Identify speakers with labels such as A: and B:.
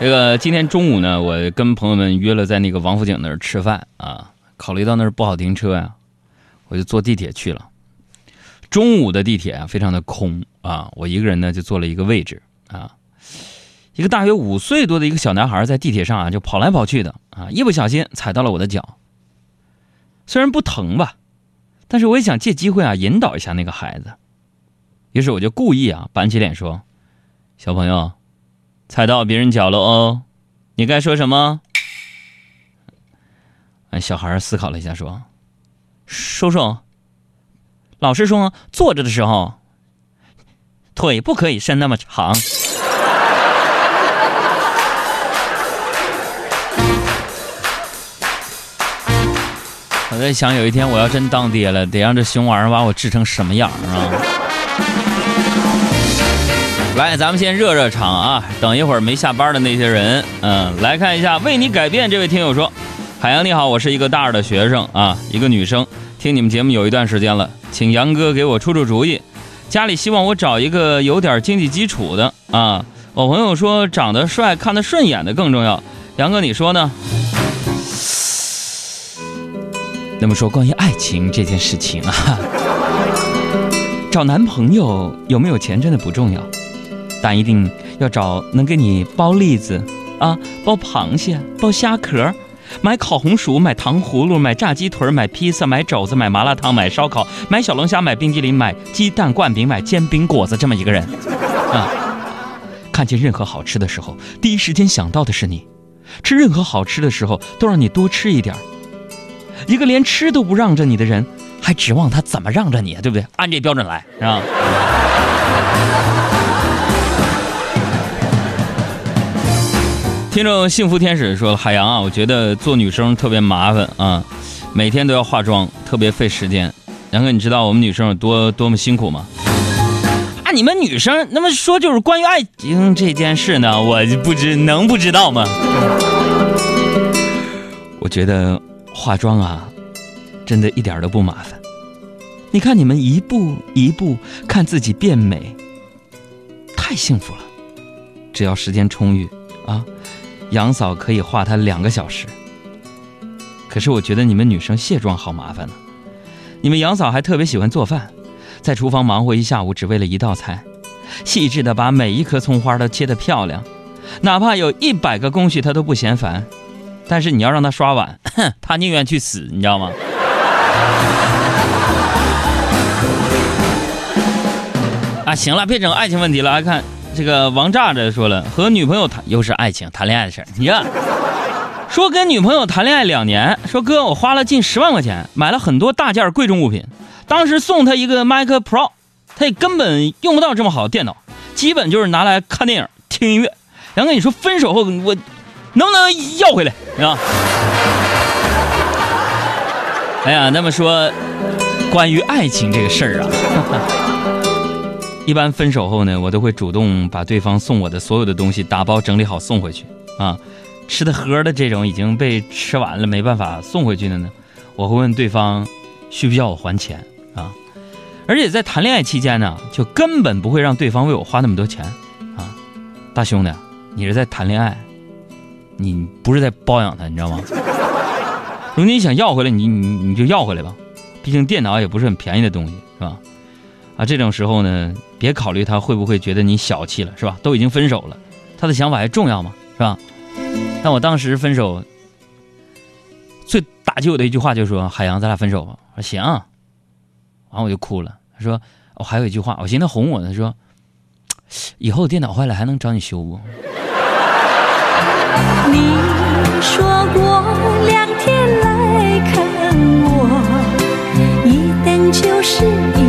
A: 这个今天中午呢，我跟朋友们约了在那个王府井那儿吃饭啊。考虑到那儿不好停车呀，我就坐地铁去了。中午的地铁啊，非常的空啊，我一个人呢就坐了一个位置啊。一个大约五岁多的一个小男孩在地铁上啊就跑来跑去的啊，一不小心踩到了我的脚。虽然不疼吧，但是我也想借机会啊引导一下那个孩子。于是我就故意啊板起脸说：“小朋友。”踩到别人脚了哦，你该说什么？哎，小孩思考了一下，说：“叔叔，老师说坐着的时候腿不可以伸那么长。”我在想，有一天我要真当爹了，得让这熊玩意儿把我治成什么样啊？来，咱们先热热场啊！等一会儿没下班的那些人，嗯，来看一下为你改变这位听友说：“海洋你好，我是一个大二的学生啊，一个女生，听你们节目有一段时间了，请杨哥给我出出主意。家里希望我找一个有点经济基础的啊，我朋友说长得帅、看得顺眼的更重要。杨哥，你说呢？那么说关于爱情这件事情啊，找男朋友有没有钱真的不重要。”但一定要找能给你剥栗子，啊，剥螃蟹，剥虾壳，买烤红薯，买糖葫芦，买炸鸡腿，买披萨，买肘子，买麻辣烫，买烧烤，买小龙虾，买冰激凌，买鸡蛋灌饼，买煎饼果子，这么一个人，啊，看见任何好吃的时候，第一时间想到的是你，吃任何好吃的时候都让你多吃一点一个连吃都不让着你的人，还指望他怎么让着你啊？对不对？按这标准来，是吧？听众幸福天使说：“海洋啊，我觉得做女生特别麻烦啊，每天都要化妆，特别费时间。杨哥，你知道我们女生有多多么辛苦吗？啊，你们女生那么说就是关于爱情这件事呢，我不知能不知道吗？我觉得化妆啊，真的一点都不麻烦。你看你们一步一步看自己变美，太幸福了。只要时间充裕啊。”杨嫂可以画他两个小时，可是我觉得你们女生卸妆好麻烦呢。你们杨嫂还特别喜欢做饭，在厨房忙活一下午，只为了一道菜，细致的把每一颗葱花都切得漂亮，哪怕有一百个工序她都不嫌烦。但是你要让她刷碗，她宁愿去死，你知道吗？啊，行了，别整爱情问题了，来看。这个王炸着说了，和女朋友谈又是爱情谈恋爱的事儿。你看，说跟女朋友谈恋爱两年，说哥我花了近十万块钱买了很多大件贵重物品，当时送他一个 Mac Pro，他也根本用不到这么好的电脑，基本就是拿来看电影、听音乐。杨哥，你说分手后我能不能要回来？啊？哎呀，那么说关于爱情这个事儿啊。一般分手后呢，我都会主动把对方送我的所有的东西打包整理好送回去啊。吃的喝的这种已经被吃完了没办法送回去的呢，我会问对方需不需要我还钱啊。而且在谈恋爱期间呢，就根本不会让对方为我花那么多钱啊。大兄弟，你是在谈恋爱，你不是在包养他，你知道吗？如果你想要回来，你你你就要回来吧，毕竟电脑也不是很便宜的东西，是吧？啊这种时候呢别考虑他会不会觉得你小气了是吧？都已经分手了他的想法还重要吗？是吧？但我当时分手最打击我的一句话就是说海洋咱俩分手吧。我说行。完我就哭了。他说我还有一句话我寻思哄我呢他说以后电脑坏了还能找你修不？
B: 你说过两天来看我一等就是一